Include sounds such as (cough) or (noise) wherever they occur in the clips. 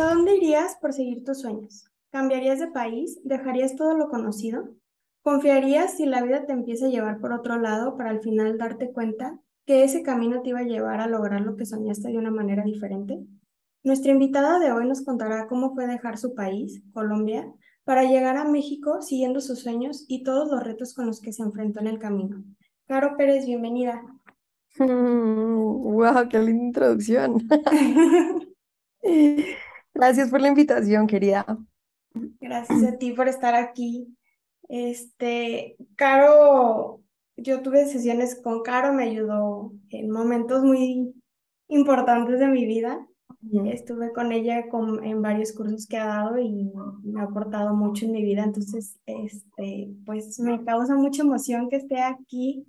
¿Hasta dónde irías por seguir tus sueños? ¿Cambiarías de país? ¿Dejarías todo lo conocido? ¿Confiarías si la vida te empieza a llevar por otro lado para al final darte cuenta que ese camino te iba a llevar a lograr lo que soñaste de una manera diferente? Nuestra invitada de hoy nos contará cómo fue dejar su país, Colombia, para llegar a México siguiendo sus sueños y todos los retos con los que se enfrentó en el camino. Caro Pérez, bienvenida. (laughs) wow, qué linda introducción. (laughs) Gracias por la invitación, querida. Gracias a ti por estar aquí. Este, Caro, yo tuve sesiones con Caro, me ayudó en momentos muy importantes de mi vida. Estuve con ella en varios cursos que ha dado y me ha aportado mucho en mi vida. Entonces, este, pues me causa mucha emoción que esté aquí,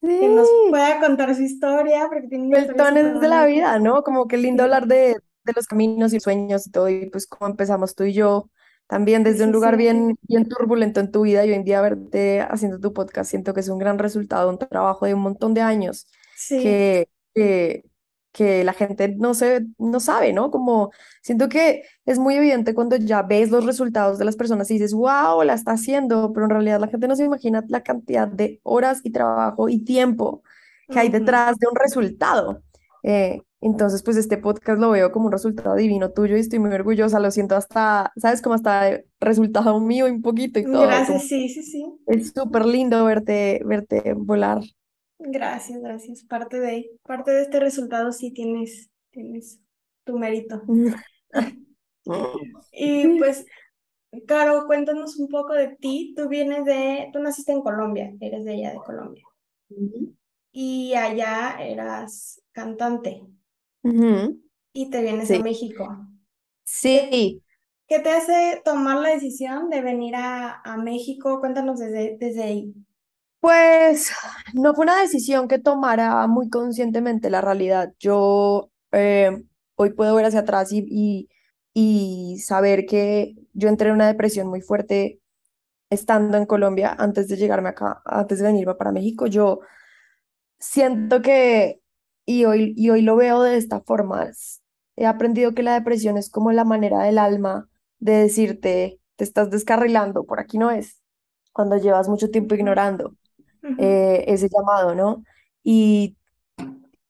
que nos pueda contar su historia, porque tiene una de la vida, ¿no? Como que lindo hablar de, de los caminos y sueños y todo, y pues como empezamos tú y yo, también desde un lugar bien, bien turbulento en tu vida y hoy en día verte haciendo tu podcast, siento que es un gran resultado, un trabajo de un montón de años que, que, que, la gente no, se, no sabe, ¿no? Como siento que es muy evidente cuando ya ves los resultados de las personas y dices, wow, la está haciendo, pero en realidad la gente no se imagina la cantidad de horas y trabajo y tiempo que hay detrás de un resultado. Eh, entonces, pues este podcast lo veo como un resultado divino tuyo y estoy muy orgullosa, lo siento hasta, ¿sabes? Como hasta resultado mío un poquito y todo. Gracias, sí, sí, sí. Es súper lindo verte, verte volar. Gracias, gracias. Parte de, parte de este resultado sí tienes, tienes tu mérito. (laughs) y pues, Caro, cuéntanos un poco de ti. Tú vienes de, tú naciste en Colombia, eres de allá de Colombia. Y allá eras cantante y te vienes a México. Sí. ¿Qué te hace tomar la decisión de venir a, a México? Cuéntanos desde, desde ahí. Pues no fue una decisión que tomara muy conscientemente la realidad. Yo eh, hoy puedo ver hacia atrás y, y, y saber que yo entré en una depresión muy fuerte estando en Colombia antes de llegarme acá, antes de venirme para México. Yo siento que y hoy, y hoy lo veo de esta forma. He aprendido que la depresión es como la manera del alma de decirte, te estás descarrilando, por aquí no es, cuando llevas mucho tiempo ignorando eh, ese llamado, ¿no? Y,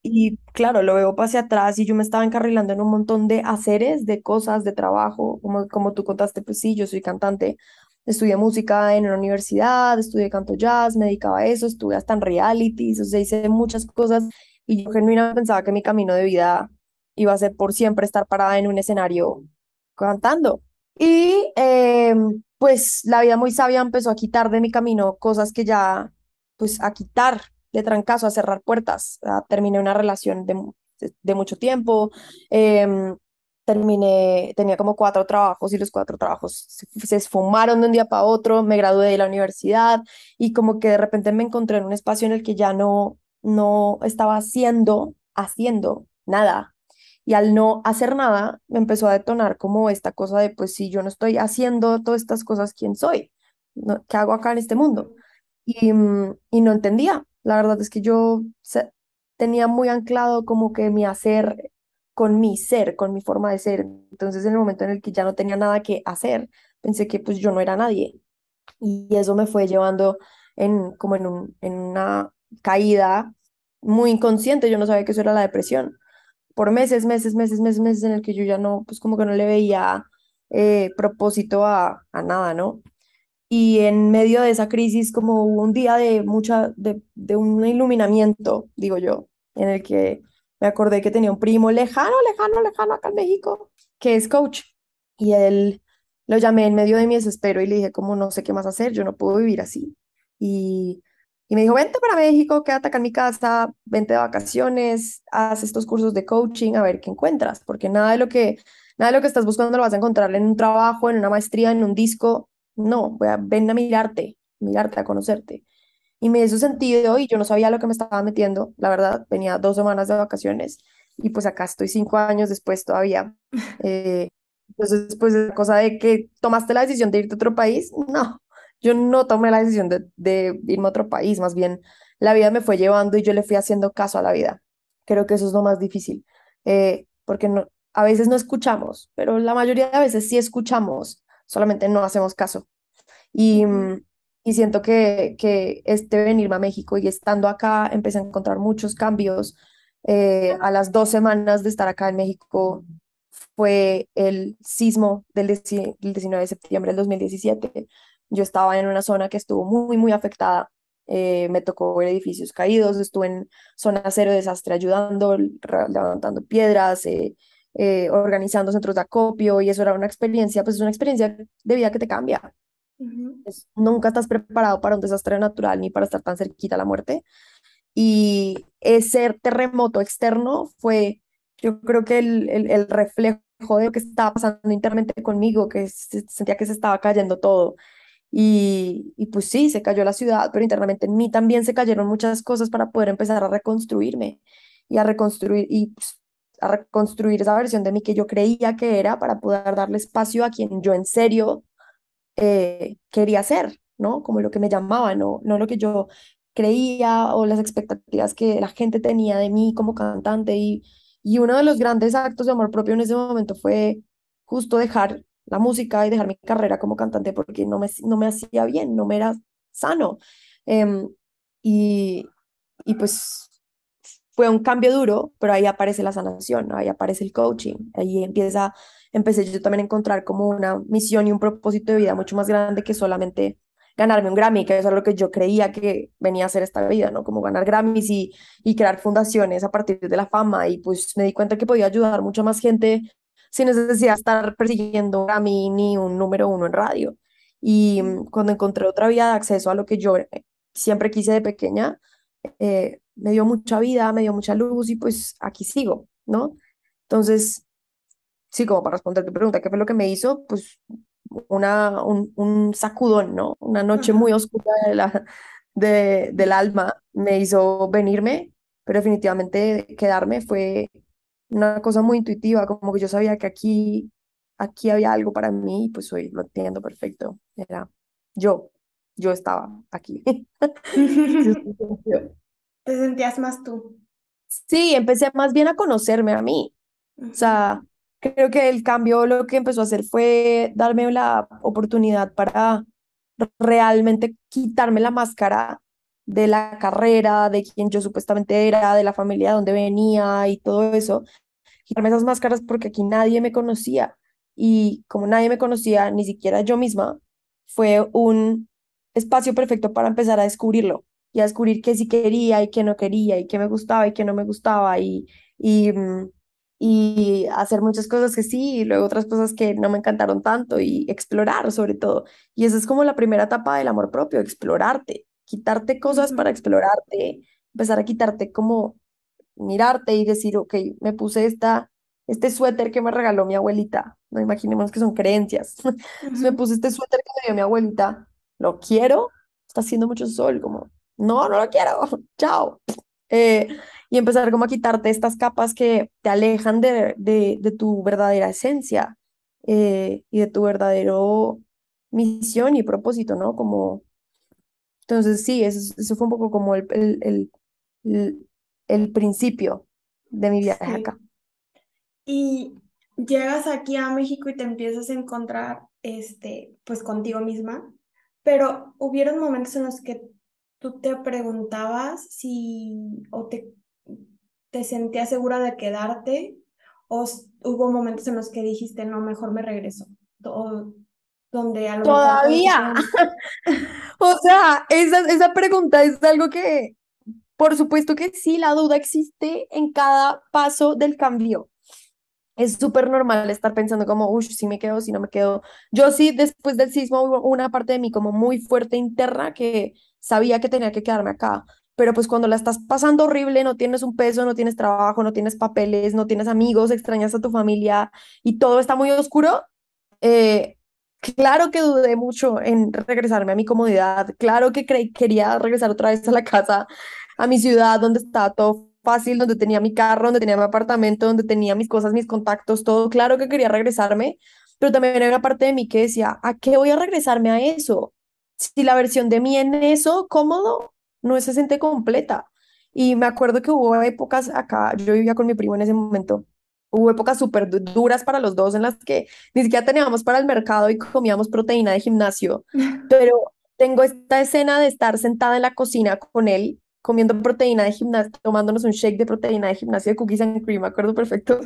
y claro, lo veo hacia atrás y yo me estaba encarrilando en un montón de haceres, de cosas, de trabajo, como, como tú contaste, pues sí, yo soy cantante, estudié música en una universidad, estudié canto jazz, me dedicaba a eso, estuve hasta en realities, o sea, hice muchas cosas y yo genuinamente pensaba que mi camino de vida iba a ser por siempre estar parada en un escenario cantando. Y em, pues la vida muy sabia empezó a quitar de mi camino cosas que ya, pues a quitar de trancazo, a cerrar puertas. terminé una relación de, de, mucho tiempo, em, terminé, tenía como cuatro trabajos y los cuatro trabajos se, se, esfumaron de un día para otro, me gradué de la universidad y como que de repente me encontré en un espacio en el que ya no, no estaba haciendo, haciendo nada. Y al no hacer nada, me empezó a detonar como esta cosa de, pues si yo no estoy haciendo todas estas cosas, ¿quién soy? ¿Qué hago acá en este mundo? Y, mm, y no entendía. La verdad es que yo tenía muy anclado como que mi hacer con mi ser, con mi forma de ser. Entonces, en el momento en el que ya no tenía nada que hacer, pensé que pues yo no era nadie. Y eso me fue llevando en, como en, un, en una caída muy inconsciente, yo no sabía que eso era la depresión. Por meses, meses, meses, meses, meses en el que yo ya no, pues como que no le veía eh, propósito a, a nada, ¿no? Y en medio de esa crisis, como un día de mucha, de, de un iluminamiento, digo yo, en el que me acordé que tenía un primo lejano, lejano, lejano acá en México, que es coach. Y él lo llamé en medio de mi desespero y le dije, como no sé qué más hacer, yo no puedo vivir así. Y y me dijo, vente para México, quédate acá en mi casa, vente de vacaciones, haz estos cursos de coaching, a ver qué encuentras, porque nada de lo que nada de lo que estás buscando lo vas a encontrar en un trabajo, en una maestría, en un disco. No, voy a ven a mirarte, mirarte, a conocerte. Y me hizo sentido y yo no sabía lo que me estaba metiendo, la verdad, tenía dos semanas de vacaciones y pues acá estoy cinco años después todavía. (laughs) Eh, entonces, pues la cosa de que tomaste la decisión de irte a otro país, no, yo no tomé la decisión de, de irme a otro país, más bien la vida me fue llevando y yo le fui haciendo caso a la vida. Creo que eso es lo más difícil, eh, porque no, a veces no escuchamos, pero la mayoría de veces sí escuchamos, solamente no hacemos caso. Y, y siento que, que este venirme a México y estando acá empecé a encontrar muchos cambios. Eh, a las dos semanas de estar acá en México fue el sismo del, 19 de septiembre del 2017. Yo estaba en una zona que estuvo muy, muy afectada. Eh, me tocó ver edificios caídos, estuve en zona cero de desastre ayudando, levantando piedras, eh, organizando centros de acopio y eso era una experiencia, pues es una experiencia de vida que te cambia nunca estás preparado para un desastre natural ni para estar tan cerquita a la muerte. Y ese terremoto externo fue, yo creo que el, el, reflejo de lo que estaba pasando internamente conmigo, que sentía que se estaba cayendo todo. Y, y, pues sí, se cayó la ciudad, pero internamente en mí también se cayeron muchas cosas para poder empezar a reconstruirme y a reconstruir y pues, a reconstruir esa versión de mí que yo creía que era para poder darle espacio a quien yo en serio eh, quería ser, ¿no? Como lo que me llamaba, no, no lo que yo creía o las expectativas que la gente tenía de mí como cantante. Y, y uno de los grandes actos de amor propio en ese momento fue justo dejar la música y dejar mi carrera como cantante porque no me, no me hacía bien, no me era sano. Em, y, y pues fue un cambio duro, pero ahí aparece la sanación, ahí aparece el coaching, ahí empieza empecé yo también a encontrar como una misión y un propósito de vida mucho más grande que solamente ganarme un Grammy, que eso es lo que yo creía que venía a hacer esta vida, ¿no? Como ganar Grammys y, y crear fundaciones a partir de la fama. Y pues me di cuenta que podía ayudar mucha más gente sin necesidad de estar persiguiendo un Grammy ni un número uno en radio. Y mm, cuando encontré otra vía de acceso a lo que yo siempre quise de pequeña, eh, me dio mucha vida, me dio mucha luz y pues aquí sigo, ¿no? Entonces, sí, como para responder tu pregunta, ¿qué fue lo que me hizo? Pues una, un, un sacudón, ¿no? Una noche muy oscura de la, de, del alma me hizo venirme, pero definitivamente quedarme fue una cosa muy intuitiva, como que yo sabía que aquí, aquí había algo para mí, pues hoy lo entiendo perfecto. Era yo, yo estaba aquí. (laughs) (laughs) Te sentías más tú. Sí, empecé más bien a conocerme a mí. O sea, Creo que el cambio lo que empezó a hacer fue darme la oportunidad para realmente quitarme la máscara de la carrera, de quien yo supuestamente era, de la familia de donde venía y todo eso. Quitarme esas máscaras porque aquí nadie me conocía. Y como nadie me conocía, ni siquiera yo misma, fue un espacio perfecto para empezar a descubrirlo y a descubrir qué sí quería y qué no quería y qué me gustaba y qué no me gustaba y, y mm, y hacer muchas cosas que sí y luego otras cosas que no me encantaron tanto y explorar sobre todo. Y esa es como la primera etapa del amor propio, explorarte, quitarte cosas para explorarte, empezar a quitarte como mirarte y decir, ok, me puse esta, este suéter que me regaló mi abuelita, no imaginemos que son creencias, (laughs) me puse este suéter que me dio mi abuelita, lo quiero, está haciendo mucho sol, como, no, no lo quiero, (laughs) chao. Eh, y empezar como a quitarte estas capas que te alejan de, de, tu verdadera esencia eh, y de tu verdadero misión y propósito, ¿no? Como, entonces sí, eso, eso fue un poco como el, el, el, el principio de mi viaje acá. Y llegas aquí a México y te empiezas a encontrar, este, pues contigo misma, pero hubieron momentos en los que tú te preguntabas si, o te te sentías segura de quedarte o hubo momentos en los que dijiste, no, mejor me regreso? O, donde a Todavía. (laughs) o sea, esa, esa pregunta es algo que, por supuesto que sí, la duda existe en cada paso del cambio. Es súper normal estar pensando como, uff, si me quedo, si no me quedo. Yo sí, después del sismo hubo una parte de mí como muy fuerte interna que sabía que tenía que quedarme acá, pero pues cuando la estás pasando horrible, no tienes un peso, no tienes trabajo, no tienes papeles, no tienes amigos, extrañas a tu familia y todo está muy oscuro, eh, claro que dudé mucho en regresarme a mi comodidad, claro que quería regresar otra vez a la casa, a mi ciudad donde estaba todo fácil, donde tenía mi carro, donde tenía mi apartamento, donde tenía mis cosas, mis contactos, todo, claro que quería regresarme, pero también había una parte de mí que decía, ¿a qué voy a regresarme a eso? Si la versión de mí en eso, cómodo, no se siente completa. Y me acuerdo que hubo épocas acá, yo vivía con mi primo en ese momento, hubo épocas súper duras para los dos en las que ni siquiera teníamos para el mercado y comíamos proteína de gimnasio, (laughs) pero tengo esta escena de estar sentada en la cocina con él comiendo proteína de gimnasio, tomándonos un shake de proteína de gimnasio de cookies and cream, me acuerdo perfecto,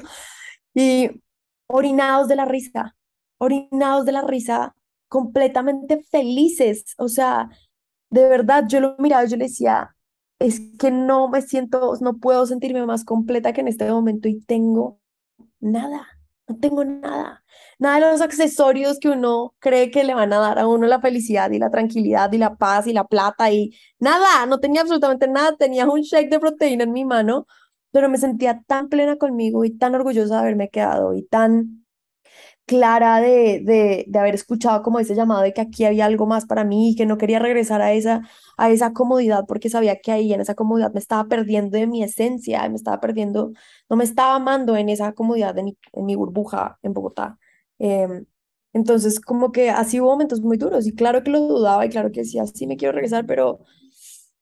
y orinados de la risa, orinados de la risa, completamente felices, o sea, de verdad, yo lo miraba y yo le decía, es que no me siento, no puedo sentirme más completa que en este momento y tengo nada, no tengo nada, nada de los accesorios que uno cree que le van a dar a uno la felicidad y la tranquilidad y la paz y la plata y nada, no tenía absolutamente nada, tenía un shake de proteína en mi mano, pero me sentía tan plena conmigo y tan orgullosa de haberme quedado y tan clara de, de, de, haber escuchado como ese llamado de que aquí había algo más para mí y que no quería regresar a esa, a esa comodidad porque sabía que ahí en esa comodidad me estaba perdiendo de mi esencia, me estaba perdiendo, no me estaba amando en esa comodidad de mi, en mi burbuja en Bogotá. Em, entonces, como que así hubo momentos muy duros y claro que lo dudaba y claro que decía, sí me quiero regresar, pero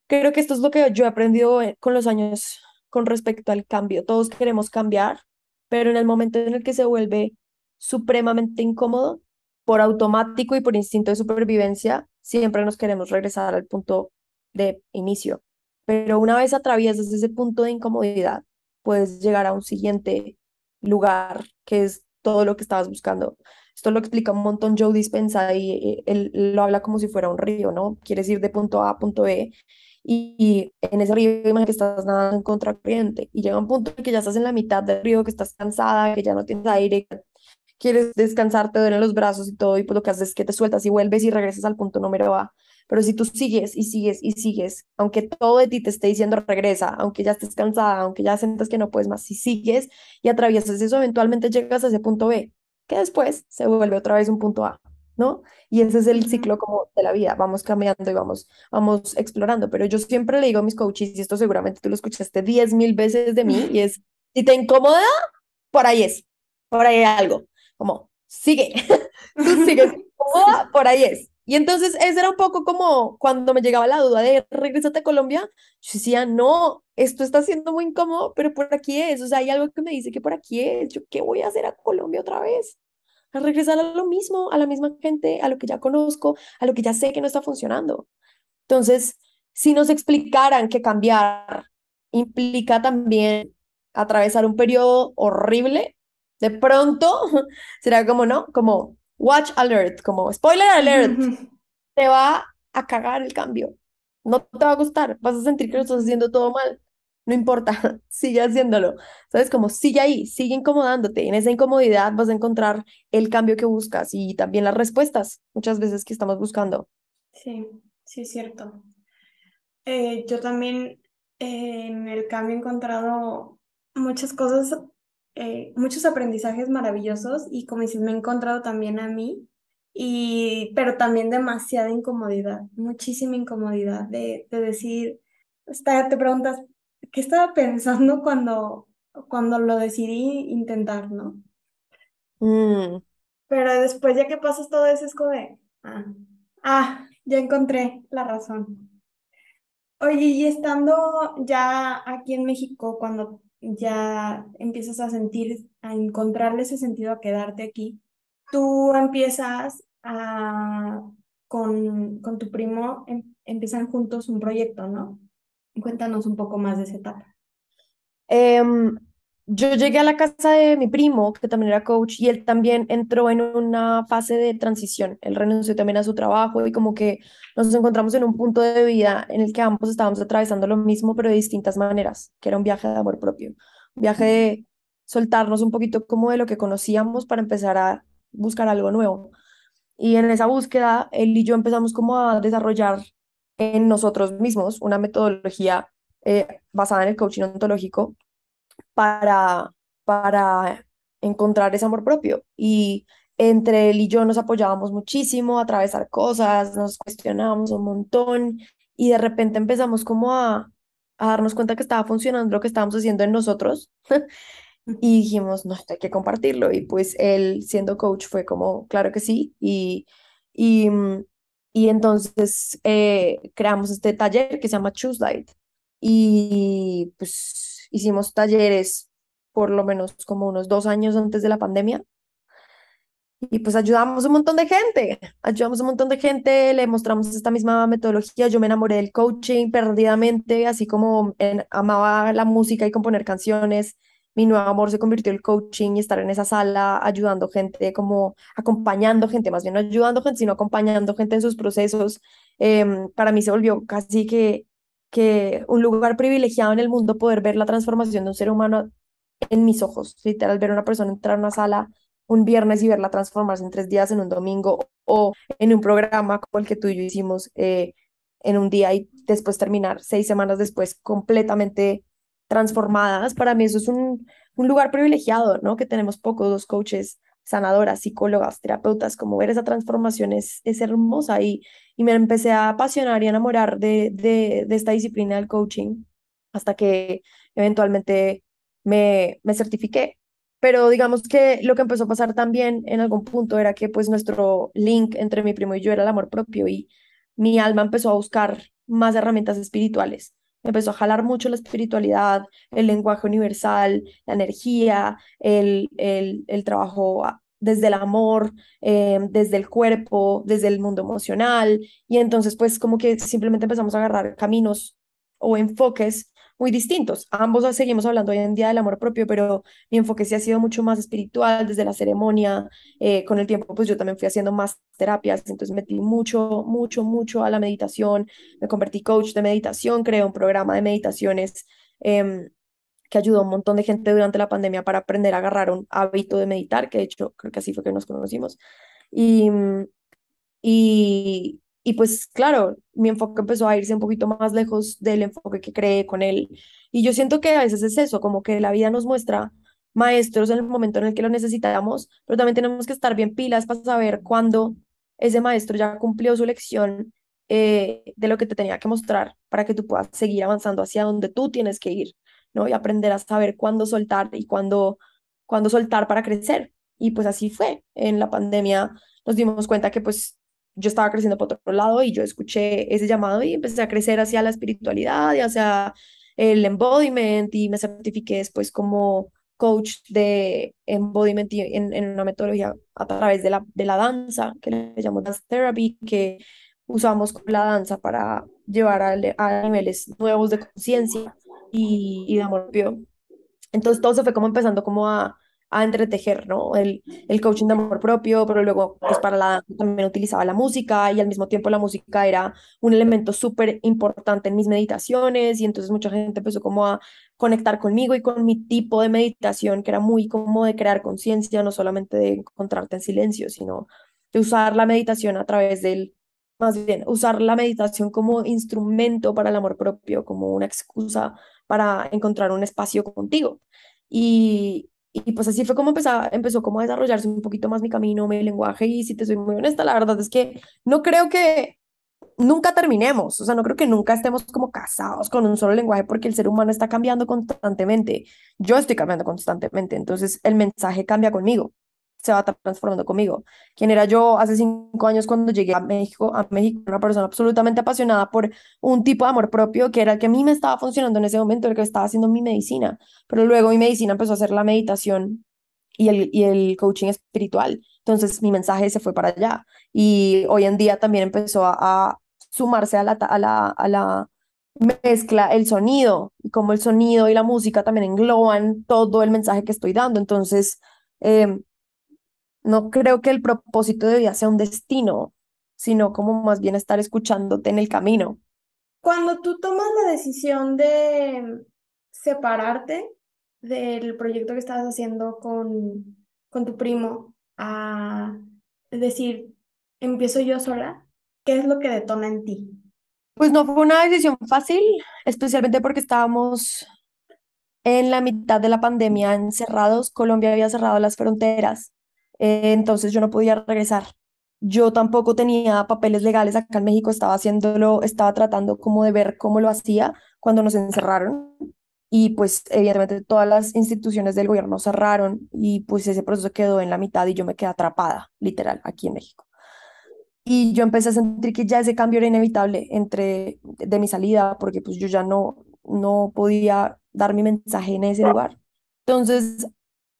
creo que esto es lo que yo he aprendido eh, con los años con respecto al cambio. Todos queremos cambiar, pero en el momento en el que se vuelve supremamente incómodo, por automático y por instinto de supervivencia, siempre nos queremos regresar al punto de inicio. Pero una vez atraviesas ese punto de incomodidad, puedes llegar a un siguiente lugar que es todo lo que estabas buscando. Esto lo explica un montón Joe Dispensa y él lo habla como si fuera un río, ¿no? Quieres ir de punto A a punto B y, en ese río imagínate que estás nadando en contracorriente y llega un punto en que ya estás en la mitad del río, que estás cansada, que ya no tienes aire, quieres descansar, te duelen los brazos y todo, y pues lo que haces es que te sueltas y vuelves y regresas al punto número A. Pero si tú sigues y sigues y sigues, aunque todo de ti te esté diciendo regresa, aunque ya estés cansada, aunque ya sientas que no puedes más, si sigues y atraviesas eso, eventualmente llegas a ese punto B, que después se vuelve otra vez un punto A, ¿no? Y ese es el ciclo como de la vida, vamos cambiando y vamos, vamos explorando. Pero yo siempre le digo a mis coaches, y esto seguramente tú lo escuchaste diez mil veces de mí, (laughs) y es, si te incomoda, por ahí es, por ahí hay algo como, sigue, (laughs) (laughs) tú sigues, por ahí es. Y entonces ese era un poco como cuando me llegaba la duda de regresate a Colombia, yo decía, no, esto está siendo muy incómodo, pero por aquí es, o sea, hay algo que me dice que por aquí es, yo qué voy a hacer a Colombia otra vez, a regresar a lo mismo, a la misma gente, a lo que ya conozco, a lo que ya sé que no está funcionando. Entonces, si nos explicaran que cambiar implica también atravesar un periodo horrible, de pronto (laughs) será como, ¿no? Como watch alert, como spoiler alert, te va a cagar el cambio. No te va a gustar, vas a sentir que lo estás haciendo todo mal. No importa, (laughs) sigue haciéndolo. ¿Sabes? Como sigue ahí, sigue incomodándote. En esa incomodidad vas a encontrar el cambio que buscas y también las respuestas muchas veces que estamos buscando. Sí, sí es cierto. Eh, yo también eh, en el cambio he encontrado muchas cosas eh, muchos aprendizajes maravillosos y como dices, me he encontrado también a mí, y, pero también demasiada incomodidad, muchísima incomodidad de, de decir, te preguntas, ¿qué estaba pensando cuando, cuando lo decidí intentar, no? Mm. Pero después ya que pasas todo eso es como de, ah, ah, ya encontré la razón. Oye, y estando ya aquí en México, cuando ya empiezas a sentir, a encontrarle ese sentido a quedarte aquí, tú empiezas a, con, con tu primo, em, empiezan juntos un proyecto, ¿no? Cuéntanos un poco más de esa etapa. Em, yo llegué a la casa de mi primo, que también era coach, y él también entró en una fase de transición. Él renunció también a su trabajo y como que nos encontramos en un punto de vida en el que ambos estábamos atravesando lo mismo, pero de distintas maneras, que era un viaje de amor propio, un viaje de soltarnos un poquito como de lo que conocíamos para empezar a buscar algo nuevo. Y en esa búsqueda, él y yo empezamos como a desarrollar en nosotros mismos, una metodología eh, basada en el coaching ontológico para, para encontrar ese amor propio. Y entre él y yo nos apoyábamos muchísimo a atravesar cosas, nos cuestionábamos un montón y de repente empezamos como a, a darnos cuenta que estaba funcionando lo que estábamos haciendo en nosotros y dijimos, no, hay que compartirlo. Y pues él siendo coach fue como, claro que sí. Y, y, mm, y entonces eh, creamos este taller que se llama Choose Light. Y pues hicimos talleres por lo menos como unos dos años antes de la pandemia. Y pues ayudamos a un montón de gente, ayudamos a un montón de gente, le mostramos esta misma metodología, yo me enamoré del coaching perdidamente, así como amaba la música y componer canciones, mi nuevo amor se convirtió en el coaching y estar en esa sala ayudando gente, como acompañando gente, más bien no ayudando gente, sino acompañando gente en sus procesos. Em, para mí se volvió casi que, que un lugar privilegiado en el mundo poder ver la transformación de un ser humano en mis ojos, literal, ver a una persona entrar a una sala un viernes y verla transformarse en tres días en un domingo o en un programa como el que tú y yo hicimos eh, en un día y después terminar seis semanas después completamente transformadas, para mí eso es un, un lugar privilegiado, ¿no? Que tenemos pocos dos coaches, sanadoras, psicólogas, terapeutas, como ver esa transformación es, es hermosa y, y me empecé a apasionar y a enamorar de, de, de esta disciplina del coaching hasta que eventualmente me, me certifiqué. Pero digamos que lo que empezó a pasar también en algún punto era que pues nuestro link entre mi primo y yo era el amor propio y mi alma empezó a buscar más herramientas espirituales empezó a jalar mucho la espiritualidad, el lenguaje universal, la energía, el, el, el trabajo desde el amor, eh, desde el cuerpo, desde el mundo emocional. Y entonces, pues como que simplemente empezamos a agarrar caminos o enfoques muy distintos. Ambos seguimos hablando hoy en día del amor propio, pero mi enfoque sí ha sido mucho más espiritual desde la ceremonia. Eh, con el tiempo, pues yo también fui haciendo más terapias, entonces metí mucho, mucho, mucho a la meditación. Me convertí coach de meditación, creé un programa de meditaciones. Eh, que ayudó a un montón de gente durante la pandemia para aprender a agarrar un hábito de meditar, que de hecho creo que así fue que nos conocimos. Y, y, y pues claro, mi enfoque empezó a irse un poquito más lejos del enfoque que creé con él. Y yo siento que a veces es eso, como que la vida nos muestra maestros en el momento en el que lo necesitamos, pero también tenemos que estar bien pilas para saber cuándo ese maestro ya cumplió su lección eh, de lo que te tenía que mostrar para que tú puedas seguir avanzando hacia donde tú tienes que ir, ¿no? Y aprender a saber cuándo soltar y cuándo, cuándo soltar para crecer. Y pues así fue. En la pandemia nos dimos cuenta que pues yo estaba creciendo por otro lado y yo escuché ese llamado y empecé a crecer hacia la espiritualidad y hacia el embodiment y me certifiqué después como coach de embodiment en, en una metodología a través de la, de la danza, que le llamamos dance therapy, que usamos la danza para llevar a, a niveles nuevos de conciencia y, y de amor. Entonces todo se fue como empezando como a, a entretejer, ¿no? El, el coaching de amor propio, pero luego, pues para la también utilizaba la música y al mismo tiempo la música era un elemento súper importante en mis meditaciones y entonces mucha gente empezó como a conectar conmigo y con mi tipo de meditación, que era muy como de crear conciencia, no solamente de encontrarte en silencio, sino de usar la meditación a través del, más bien, usar la meditación como instrumento para el amor propio, como una excusa para encontrar un espacio contigo. Y, y pues así fue como empezó, empezó como a desarrollarse un poquito más mi camino, mi lenguaje. Y si te soy muy honesta, la verdad es que no creo que nunca terminemos. O sea, no creo que nunca estemos como casados con un solo lenguaje porque el ser humano está cambiando constantemente. Yo estoy cambiando constantemente. Entonces el mensaje cambia conmigo se va transformando conmigo. Quien era yo hace cinco años cuando llegué a México, a México, una persona absolutamente apasionada por un tipo de amor propio que era el que a mí me estaba funcionando en ese momento, el que estaba haciendo mi medicina. Pero luego mi medicina empezó a hacer la meditación y el, y el coaching espiritual. Entonces mi mensaje se fue para allá. Y hoy en día también empezó a, a sumarse a la, a la, a la mezcla el sonido y como el sonido y la música también engloban todo el mensaje que estoy dando. Entonces, eh, no creo que el propósito de vida sea un destino, sino como más bien estar escuchándote en el camino. Cuando tú tomas la decisión de separarte del proyecto que estabas haciendo con, con tu primo a decir, empiezo yo sola, ¿qué es lo que detona en ti? Pues no fue una decisión fácil, especialmente porque estábamos en la mitad de la pandemia encerrados. Colombia había cerrado las fronteras, eh, entonces yo no podía regresar. Yo tampoco tenía papeles legales acá en México, estaba haciéndolo, estaba tratando como de ver cómo lo hacía cuando nos encerraron y pues evidentemente todas las instituciones del gobierno cerraron y pues ese proceso quedó en la mitad y yo me quedé atrapada, literal, aquí en México. Y yo empecé a sentir que ya ese cambio era inevitable entre de mi salida, porque pues yo ya no, no podía dar mi mensaje en ese lugar. Entonces,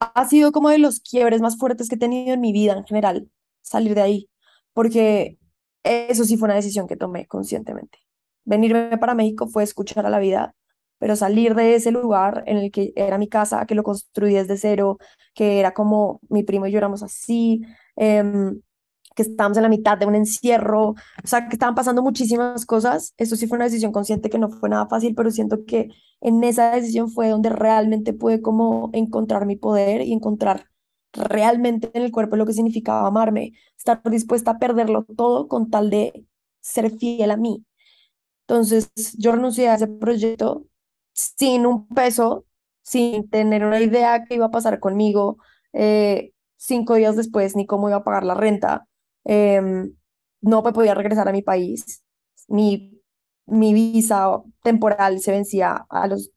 ha sido como de los quiebres más fuertes que he tenido en mi vida en general, salir de ahí, porque eso sí fue una decisión que tomé conscientemente. Venirme para México fue escuchar a la vida, pero salir de ese lugar en el que era mi casa, que lo construí desde cero, que era como mi primo y yo éramos así, eh, que estábamos en la mitad de un encierro, o sea, que estaban pasando muchísimas cosas. Eso sí fue una decisión consciente que no fue nada fácil, pero siento que en esa decisión fue donde realmente pude como encontrar mi poder y encontrar realmente en el cuerpo lo que significaba amarme, estar dispuesta a perderlo todo con tal de ser fiel a mí. Entonces, yo renuncié a ese proyecto sin un peso, sin tener una idea que iba a pasar conmigo eh, cinco días después, ni cómo iba a pagar la renta Em, no me podía regresar a mi país. Mi, mi visa temporal se vencía a los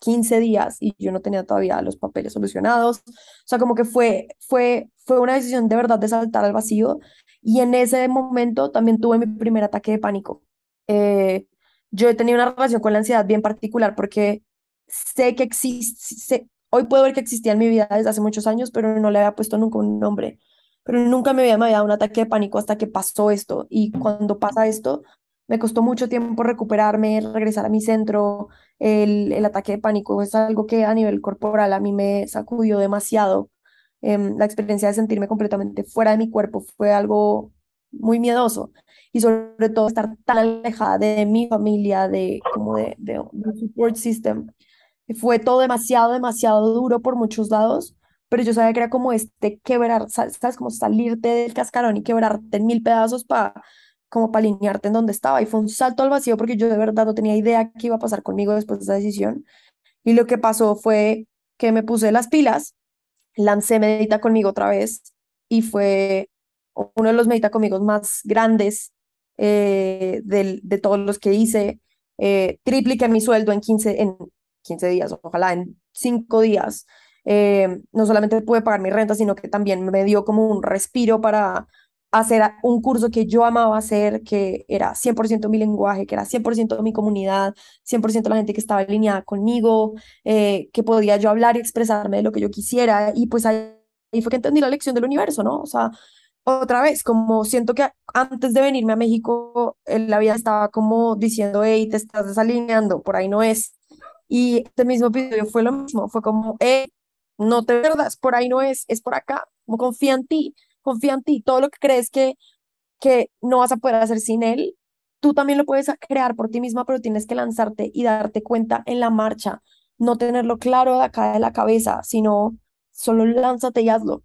15 días y yo no tenía todavía los papeles solucionados. O sea, como que fue, fue, fue una decisión de verdad de saltar al vacío. Y en ese momento también tuve mi primer ataque de pánico. Eh, yo he tenido una relación con la ansiedad bien particular porque sé que existe, hoy puedo ver que existía en mi vida desde hace muchos años, pero no le había puesto nunca un nombre pero nunca me había, dado un ataque de pánico hasta que pasó esto. Y cuando pasa esto, me costó mucho tiempo recuperarme, regresar a mi centro. El, el ataque de pánico es algo que a nivel corporal a mí me sacudió demasiado. Em, la experiencia de sentirme completamente fuera de mi cuerpo fue algo muy miedoso. Y sobre todo estar tan alejada de mi familia, de como de, de, de support system. Fue todo demasiado, demasiado duro por muchos lados pero yo sabía que era como este quebrar, sabes, como salirte del cascarón y quebrarte en mil pedazos para como para alinearte en donde estaba. Y fue un salto al vacío porque yo de verdad no tenía idea qué iba a pasar conmigo después de esa decisión. Y lo que pasó fue que me puse las pilas, lancé Medita conmigo otra vez y fue uno de los Medita conmigo más grandes eh, de, todos los que hice. Eh, tripliqué mi sueldo en 15, en 15 días, ojalá en 5 días. Eh, no solamente pude pagar mi renta, sino que también me dio como un respiro para hacer un curso que yo amaba hacer, que era 100% mi lenguaje, que era 100% mi comunidad, 100% la gente que estaba alineada conmigo, eh, que podía yo hablar y expresarme de lo que yo quisiera. Y pues ahí, fue que entendí la lección del universo, ¿no? O sea, otra vez, como siento que antes de venirme a México, la vida estaba como diciendo, hey, te estás desalineando, por ahí no es. Y este mismo episodio fue lo mismo, fue como, hey, no te verdas, por ahí no es, es por acá, como confía en ti, confía en ti, todo lo que crees que, que no vas a poder hacer sin él, tú también lo puedes crear por ti misma, pero tienes que lanzarte y darte cuenta en la marcha, no tenerlo claro de acá de la cabeza, sino solo lánzate y hazlo.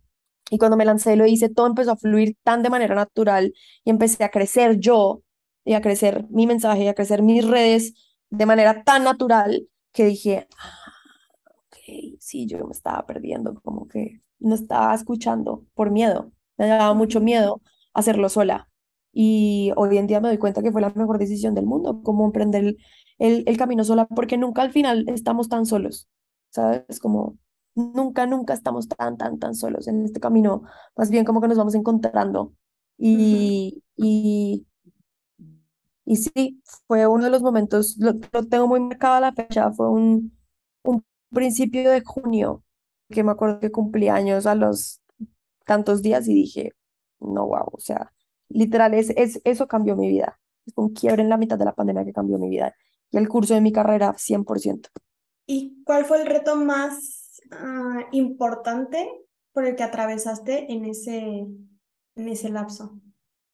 Y cuando me lancé lo hice, todo empezó a fluir tan de manera natural y empecé a crecer yo y a crecer mi mensaje y a crecer mis redes de manera tan natural que dije, sí, yo me estaba perdiendo, como que no estaba escuchando por miedo, me daba mucho miedo hacerlo sola. Y hoy en día me doy cuenta que fue la mejor decisión del mundo, como emprender el, el, el camino sola, porque nunca al final estamos tan solos, ¿sabes? Como nunca, nunca estamos tan, tan, tan solos en este camino, más bien como que nos vamos encontrando. Y, y, y sí, fue uno de los momentos, lo, lo tengo muy marcada la fecha, fue un, un principio de junio, que me acuerdo que cumplí años a los tantos días y dije, no, wow, o sea, literal, es, es, eso cambió mi vida. Es un quiebre en la mitad de la pandemia que cambió mi vida y el curso de mi carrera 100%. ¿Y cuál fue el reto más uh, importante por el que atravesaste en ese, en ese lapso?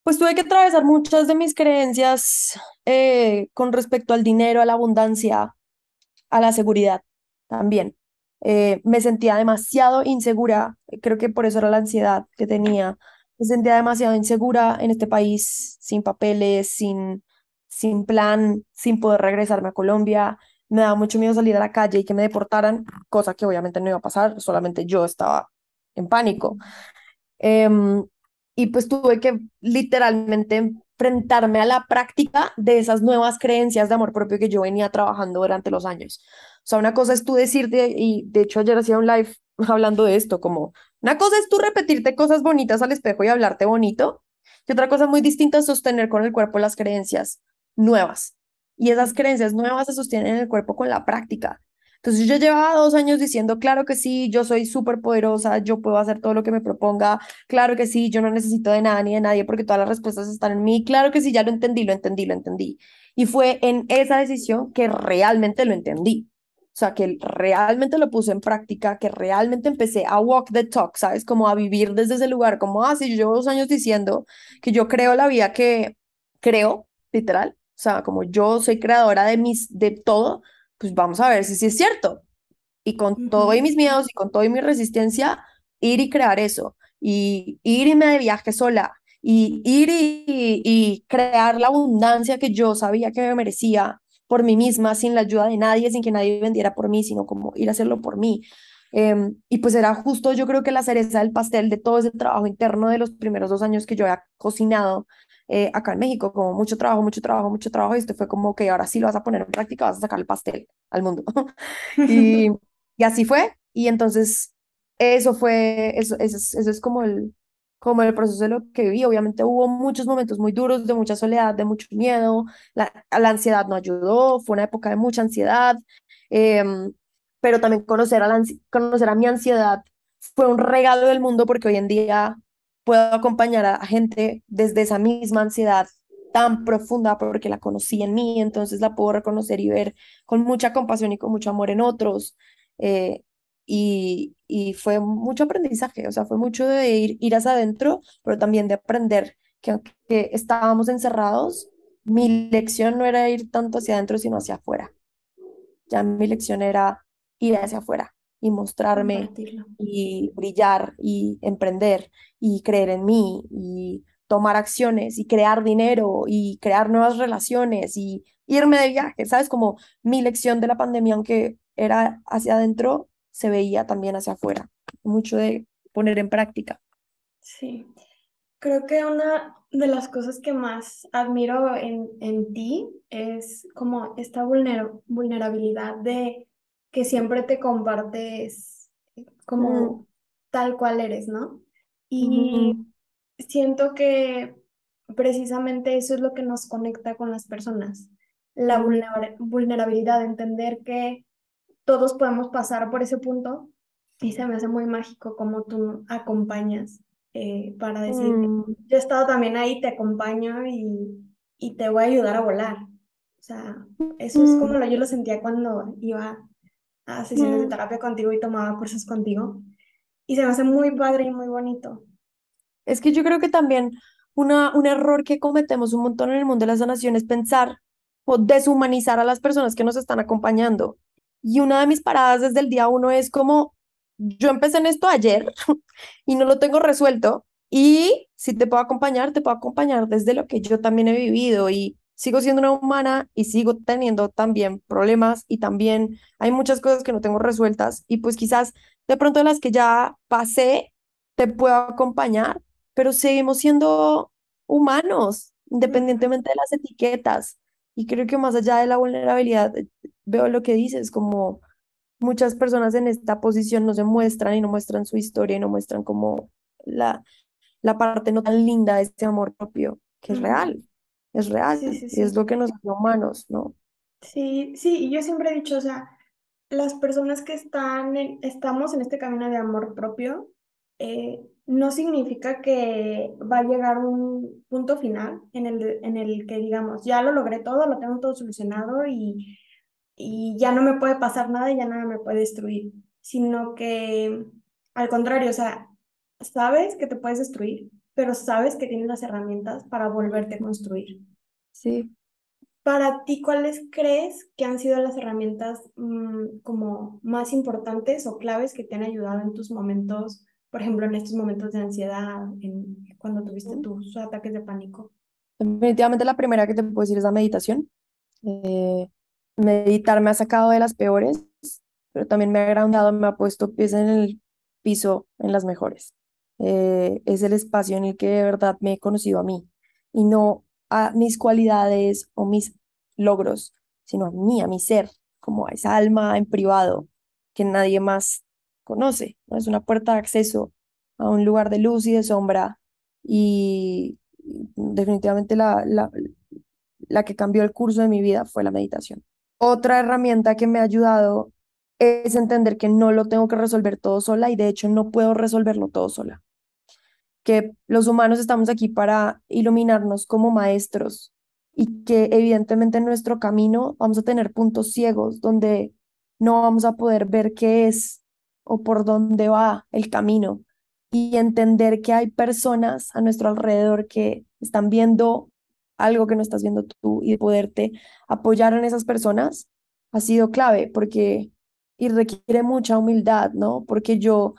Pues tuve que atravesar muchas de mis creencias eh, con respecto al dinero, a la abundancia, a la seguridad también. Eh, me sentía demasiado insegura, creo que por eso era la ansiedad que tenía. Me sentía demasiado insegura en este país, sin papeles, sin, sin plan, sin poder regresarme a Colombia. Me daba mucho miedo salir a la calle y que me deportaran, cosa que obviamente no iba a pasar, solamente yo estaba en pánico. Em, y pues tuve que literalmente enfrentarme a la práctica de esas nuevas creencias de amor propio que yo venía trabajando durante los años. O sea, una cosa es tú decirte, y de hecho ayer hacía un live (laughs) hablando de esto, como una cosa es tú repetirte cosas bonitas al espejo y hablarte bonito, y otra cosa muy distinta es sostener con el cuerpo las creencias nuevas. Y esas creencias nuevas se sostienen en el cuerpo con la práctica. Entonces yo llevaba dos años diciendo, claro que sí, yo soy súper poderosa, yo puedo hacer todo lo que me proponga, claro que sí, yo no necesito de nada ni de nadie porque todas las respuestas están en mí, claro que sí, ya lo entendí, lo entendí, lo entendí. Y fue en esa decisión que realmente lo entendí. O sea, que realmente lo puse en práctica, que realmente empecé a walk the talk, ¿sabes? Como a vivir desde ese lugar, como, ah, sí, yo llevo dos años diciendo que yo creo la vida que creo, literal. O sea, como yo soy creadora de mis, de todo, pues vamos a ver si sí es cierto. Y con todo y mis miedos y con todo y mi resistencia, ir y crear eso. Y irme de viaje sola. Y ir y, y crear la abundancia que yo sabía que me merecía por mí misma, sin la ayuda de nadie, sin que nadie vendiera por mí, sino como ir a hacerlo por mí. Em, y pues era justo, yo creo que la cereza del pastel de todo ese trabajo interno de los primeros dos años que yo había cocinado eh, acá en México, como mucho trabajo, mucho trabajo, mucho trabajo, y esto fue como que ahora sí lo vas a poner en práctica, vas a sacar el pastel al mundo. (laughs) y, y así fue, y entonces eso fue, eso, eso, eso es como el, como el proceso de lo que viví. Obviamente hubo muchos momentos muy duros, de mucha soledad, de mucho miedo, la, la ansiedad no ayudó, fue una época de mucha ansiedad, em, pero también conocer a, la, conocer a mi ansiedad fue un regalo del mundo porque hoy en día puedo acompañar a gente desde esa misma ansiedad tan profunda porque la conocí en mí, entonces la puedo reconocer y ver con mucha compasión y con mucho amor en otros. Eh, y, y, fue mucho aprendizaje, o sea, fue mucho de ir, ir hacia adentro, pero también de aprender que aunque estábamos encerrados, mi lección no era ir tanto hacia adentro, sino hacia afuera. Ya mi lección era ir hacia afuera y mostrarme y brillar y emprender y creer en mí y tomar acciones y crear dinero y crear nuevas relaciones y irme de viaje, ¿sabes? Como mi lección de la pandemia, aunque era hacia adentro, se veía también hacia afuera. Mucho de poner en práctica. Sí, creo que una de las cosas que más admiro en, en ti es como esta vulnerabilidad de que siempre te compartes como tal cual eres, ¿no? Y siento que precisamente eso es lo que nos conecta con las personas, la vulnerabilidad, entender que todos podemos pasar por ese punto y se me hace muy mágico como tú acompañas eh, para decir, mm. yo he estado también ahí, te acompaño y, y, te voy a ayudar a volar. O sea, eso es como lo, yo lo sentía cuando iba a sesiones de terapia contigo y tomaba cursos contigo. Y se me hace muy padre y muy bonito. Es que yo creo que también una, un error que cometemos un montón en el mundo de las sanación es pensar o deshumanizar a las personas que nos están acompañando. Y una de mis paradas desde el día uno es como, yo empecé en esto ayer (laughs) y no lo tengo resuelto. Y si te puedo acompañar, te puedo acompañar desde lo que yo también he vivido y sigo siendo una humana y sigo teniendo también problemas y también hay muchas cosas que no tengo resueltas y pues quizás de pronto las que ya pasé te puedo acompañar, pero seguimos siendo humanos independientemente de las etiquetas. Y creo que más allá de la vulnerabilidad, eh, veo lo que dices, como muchas personas en esta posición no se muestran y no muestran su historia y no muestran como la, la parte no tan linda de este amor propio, que es real es real, sí, sí, es lo que nos hace humanos, ¿no? Sí, sí, y yo siempre he dicho, o sea, las personas que están estamos en este camino de amor propio, eh, no significa que va a llegar un punto final en el, en el que digamos, ya lo logré todo, lo tengo todo solucionado y, y ya no me puede pasar nada y ya nada me puede destruir, sino que al contrario, o sea, sabes que te puedes destruir, pero sabes que tienes las herramientas para volverte a construir. Sí. Para ti, ¿cuáles crees que han sido las herramientas mm, como más importantes o claves que te han ayudado en tus momentos, por ejemplo, en estos momentos de ansiedad, en, cuando tuviste tus ataques de pánico? Definitivamente la primera que te puedo decir es la meditación. Eh, meditar me ha sacado de las peores, pero también me ha agrandado, me ha puesto pies en el piso en las mejores. Eh, es el espacio en el que de verdad me he conocido a mí y no a mis cualidades o mis logros, sino a mí, a mi ser, como a esa alma en privado que nadie más conoce. ¿no? Es una puerta de acceso a un lugar de luz y de sombra y definitivamente la, la, la que cambió el curso de mi vida fue la meditación. Otra herramienta que me ha ayudado es entender que no lo tengo que resolver todo sola y de hecho no puedo resolverlo todo sola. Que los humanos estamos aquí para iluminarnos como maestros y que evidentemente en nuestro camino vamos a tener puntos ciegos donde no vamos a poder ver qué es o por dónde va el camino y entender que hay personas a nuestro alrededor que están viendo algo que no estás viendo tú y poderte apoyar en esas personas ha sido clave porque y requiere mucha humildad, ¿no? Porque yo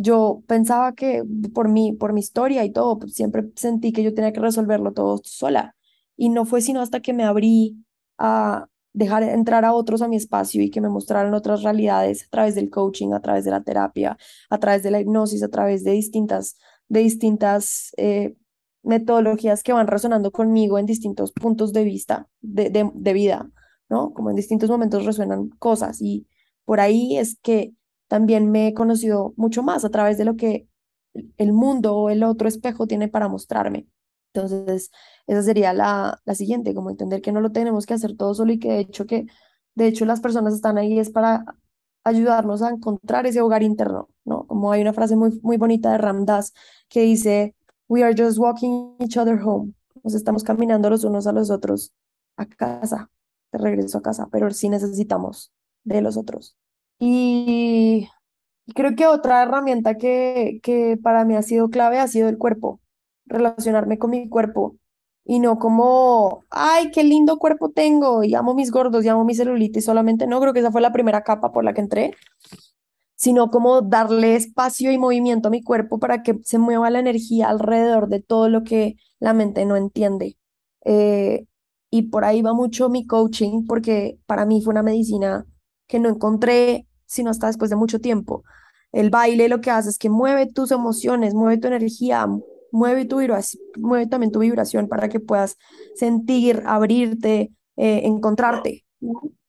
yo pensaba que por mi por mi historia y todo, pues siempre sentí que yo tenía que resolverlo todo sola y no fue sino hasta que me abrí a dejar entrar a otros a mi espacio y que me mostraran otras realidades a través del coaching, a través de la terapia, a través de la hipnosis, a través de distintas, de distintas eh, metodologías que van resonando conmigo en distintos puntos de vista, de, de, de vida, ¿no? Como en distintos momentos resuenan cosas y por ahí es que también me he conocido mucho más a través de lo que el mundo o el otro espejo tiene para mostrarme. Entonces, esa sería la, la siguiente, como entender que no lo tenemos que hacer todo solo y que de hecho que de hecho las personas están ahí es para ayudarnos a encontrar ese hogar interno, ¿no? Como hay una frase muy, muy bonita de Ramdas que dice, we are just walking each other home. Nos estamos caminando los unos a los otros a casa, de regreso a casa, pero sí necesitamos de los otros. Y, creo que otra herramienta que, que para mí ha sido clave ha sido el cuerpo relacionarme con mi cuerpo y no como, ay, qué lindo cuerpo tengo y amo mis gordos y amo mi celulitis solamente, no, creo que esa fue la primera capa por la que entré, sino como darle espacio y movimiento a mi cuerpo para que se mueva la energía alrededor de todo lo que la mente no entiende. Eh, y por ahí va mucho mi coaching, porque para mí fue una medicina que no encontré sino hasta después de mucho tiempo. El baile lo que hace es que mueve tus emociones, mueve tu energía, mueve, tu mueve también tu vibración para que puedas sentir, abrirte, eh, encontrarte.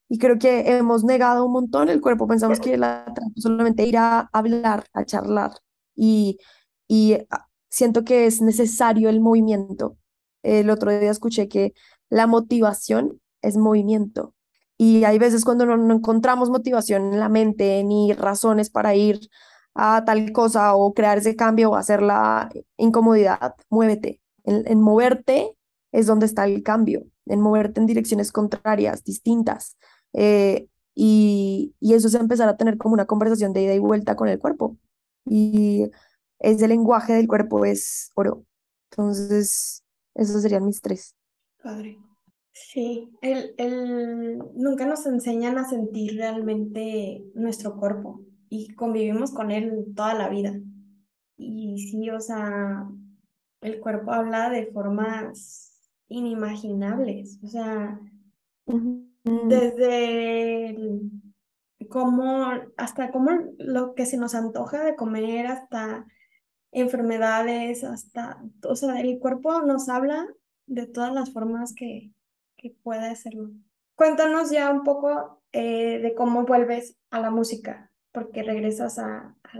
Y creo que hemos negado un montón el cuerpo. Pensamos que la solamente ir a hablar, a charlar. Y, y ah, siento que es necesario el movimiento. El otro día escuché que la motivación es movimiento. Y hay veces cuando no, no encontramos motivación en la mente ni razones para ir a tal cosa o crear ese cambio o hacer la incomodidad, muévete. En, en, moverte es donde está el cambio, en moverte en direcciones contrarias, distintas. Eh, y, y, eso es empezar a tener como una conversación de ida y vuelta con el cuerpo. Y ese lenguaje del cuerpo es oro. Entonces, esos serían mis tres. Padre. Sí, el, el, nunca nos enseñan a sentir realmente nuestro cuerpo y convivimos con él toda la vida. Y sí, o sea, el cuerpo habla de formas inimaginables, o sea, desde cómo, hasta cómo lo que se nos antoja de comer, hasta enfermedades, hasta, o sea, el cuerpo nos habla de todas las formas que, que puede hacerlo. Cuéntanos ya un poco eh, de cómo vuelves a la música porque regresas a, a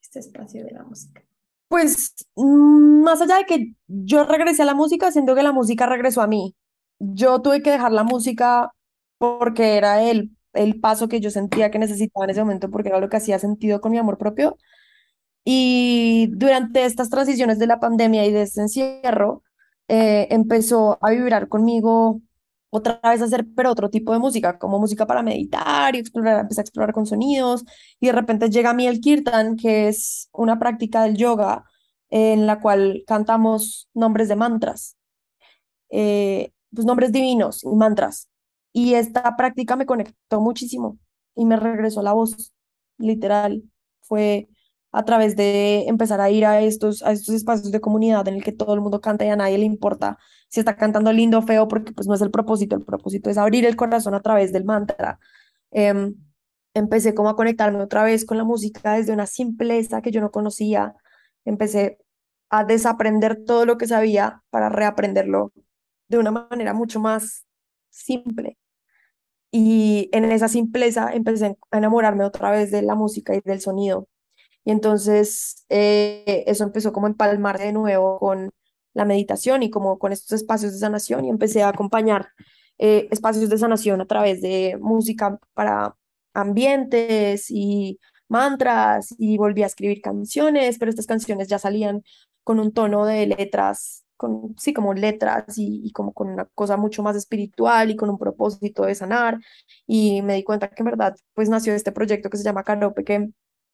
este espacio de la música? Pues mm, más allá de que yo regresé a la música, siento que la música regresó a mí. Yo tuve que dejar la música porque era el, el paso que yo sentía que necesitaba en ese momento, porque era lo que hacía sentido con mi amor propio. Y durante estas transiciones de la pandemia y de este encierro, eh, empezó a vibrar conmigo otra vez hacer, pero otro tipo de música, como música para meditar y explorar, empecé a explorar con sonidos y de repente llega a mí el kirtan, que es una práctica del yoga en la cual cantamos nombres de mantras, eh, pues nombres divinos y mantras. Y esta práctica me conectó muchísimo y me regresó la voz, literal. Fue a través de empezar a ir a estos, a estos espacios de comunidad en el que todo el mundo canta y a nadie le importa si está cantando lindo o feo, porque pues no es el propósito, el propósito es abrir el corazón a través del mantra. Em, empecé como a conectarme otra vez con la música desde una simpleza que yo no conocía. Empecé a desaprender todo lo que sabía para reaprenderlo de una manera mucho más simple. Y en esa simpleza empecé a enamorarme otra vez de la música y del sonido. Y entonces eh, eso empezó como a empalmar de nuevo con la meditación y como con estos espacios de sanación y empecé a acompañar eh, espacios de sanación a través de música para ambientes y mantras y volví a escribir canciones, pero estas canciones ya salían con un tono de letras, con, sí, como letras y, como con una cosa mucho más espiritual y con un propósito de sanar. Y me di cuenta que en verdad, pues nació este proyecto que se llama Canope, que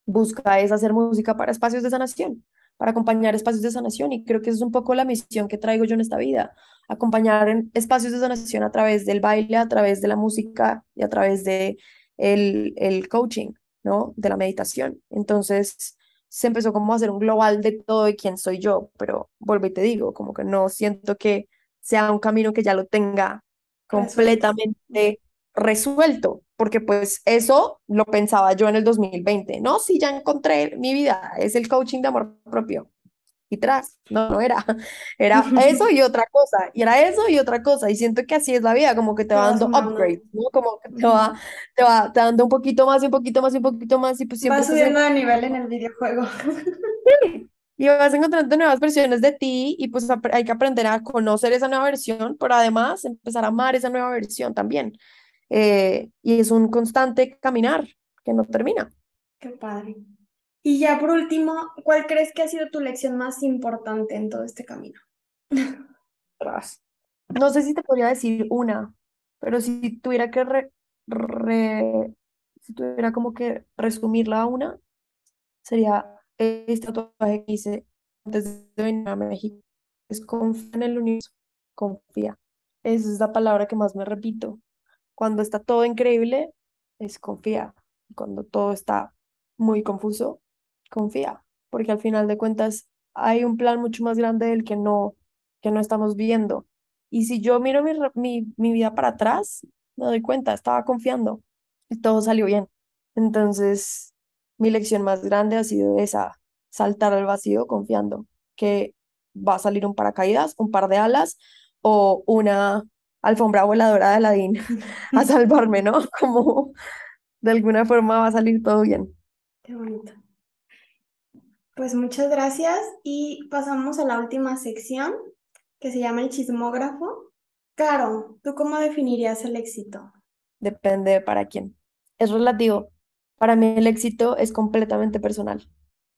busca es hacer música para espacios de sanación, para acompañar espacios de sanación. Y creo que esa es un poco la misión que traigo yo en esta vida, acompañar en espacios de sanación a través del baile, a través de la música y a través de el, el coaching, ¿no? De la meditación. Entonces se empezó como a hacer un global de todo de quién soy yo, pero vuelvo y te digo, como que no siento que sea un camino que ya lo tenga completamente resuelto, porque pues eso lo pensaba yo en el 2020, no, sí, ya encontré mi vida, es el coaching de amor propio y tras, no, no era, (laughs) era (laughs) eso y otra cosa, y era eso y otra cosa, y siento que así es la vida, como que te va dando upgrade, ¿no? Como que te va, te va dando un poquito más y un poquito más y un poquito más, y pues siempre... Vas subiendo de nivel en el videojuego. Sí, y vas encontrando nuevas versiones de ti, y pues hay que aprender a conocer esa nueva versión, pero además empezar a amar esa nueva versión también. Eh, y es un constante caminar que no termina. Qué padre. Y ya por último, ¿cuál crees que ha sido tu lección más importante en todo este camino? No sé si te podría decir una, pero si tuviera que re, si tuviera como que resumirla a una, sería este tatuaje que hice antes de venir a México. Es confía en el universo, confía. Esa es la palabra que más me repito. Cuando está todo increíble, es confía. Cuando todo está muy confuso, confía, porque al final de cuentas hay un plan mucho más grande del que no, que no estamos viendo. Y si yo miro mi, mi, mi vida para atrás, me doy cuenta, estaba confiando y todo salió bien. Entonces, mi lección más grande ha sido esa, saltar al vacío confiando que va a salir un paracaídas, un par de alas o una alfombra voladora de Aladdin (laughs) a (laughs) salvarme, ¿no? (laughs) Como de alguna forma va a salir todo bien. Qué bonito. Pues muchas gracias y pasamos a la última sección que se llama el chismógrafo. Caro, ¿tú cómo definirías el éxito? Depende para quién. Es relativo. Para mí el éxito es completamente personal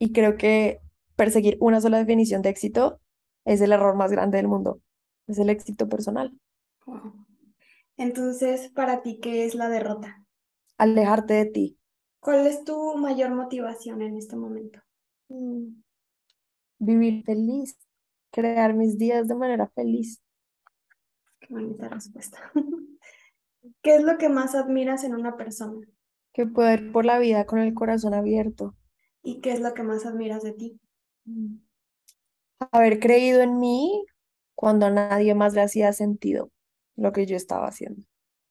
y creo que perseguir una sola definición de éxito es el error más grande del mundo. Es el éxito personal. Entonces, para ti, ¿qué es la derrota? Alejarte de ti. ¿Cuál es tu mayor motivación en este momento? Mm. Vivir feliz, crear mis días de manera feliz. Qué bonita respuesta. (laughs) ¿Qué es lo que más admiras en una persona? Que pueda ir por la vida con el corazón abierto. ¿Y qué es lo que más admiras de ti? Mm. Haber creído en mí cuando a nadie más le hacía sentido lo que yo estaba haciendo.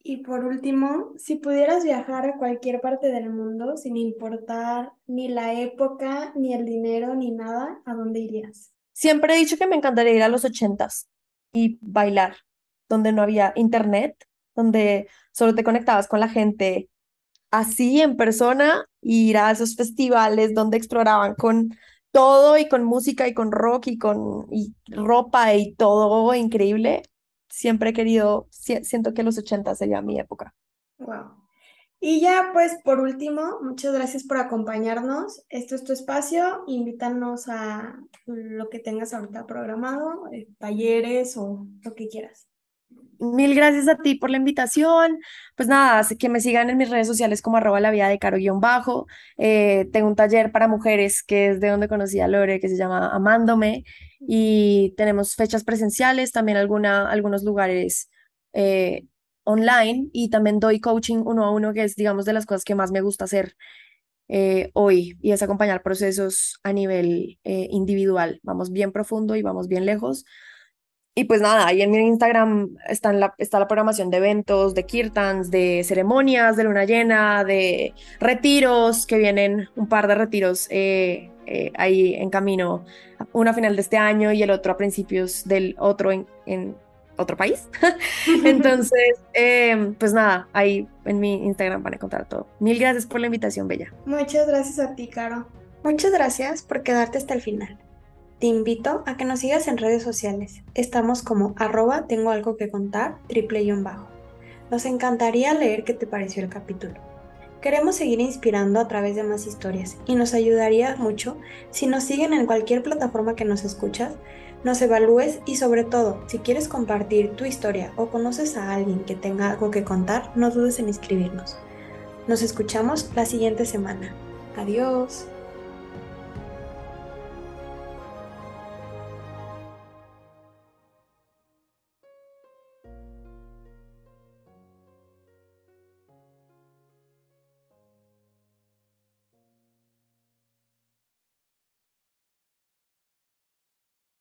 Y por último, si pudieras viajar a cualquier parte del mundo sin importar ni la época, ni el dinero, ni nada, ¿a dónde irías? Siempre he dicho que me encantaría ir a los ochentas y bailar, donde no había internet, donde solo te conectabas con la gente así en persona, y ir a esos festivales donde exploraban con todo y con música y con rock y con y ropa y todo increíble siempre he querido, siento que los 80 sería mi época. Wow. Y ya, pues por último, muchas gracias por acompañarnos. Esto es tu espacio. Invítanos a lo que tengas ahorita programado, eh, talleres o lo que quieras. Mil gracias a ti por la invitación. Pues nada, que me sigan en mis redes sociales como arroba la vida de caro-bajo. Eh, tengo un taller para mujeres que es de donde conocí a Lore, que se llama Amándome. Y tenemos fechas presenciales, también alguna, algunos lugares eh, online. Y también doy coaching uno a uno, que es, digamos, de las cosas que más me gusta hacer eh, hoy. Y es acompañar procesos a nivel individual. Vamos bien profundo y vamos bien lejos y pues nada, ahí en mi Instagram está la, está la programación de eventos, de kirtans, de ceremonias, de luna llena, de retiros, que vienen un par de retiros eh, eh, ahí en camino, uno a final de este año y el otro a principios del otro en, en otro país. (laughs) Entonces, (laughs) em, pues nada, ahí en mi Instagram van a encontrar todo. Mil gracias por la invitación, Bella. Muchas gracias a ti, Caro. Muchas gracias por quedarte hasta el final. Te invito a que nos sigas en redes sociales. Estamos como arroba tengo algo que contar, triple y bajo. Nos encantaría leer qué te pareció el capítulo. Queremos seguir inspirando a través de más historias y nos ayudaría mucho si nos siguen en cualquier plataforma que nos escuchas, nos evalúes y sobre todo, si quieres compartir tu historia o conoces a alguien que tenga algo que contar, no dudes en inscribirnos. Nos escuchamos la siguiente semana. Adiós.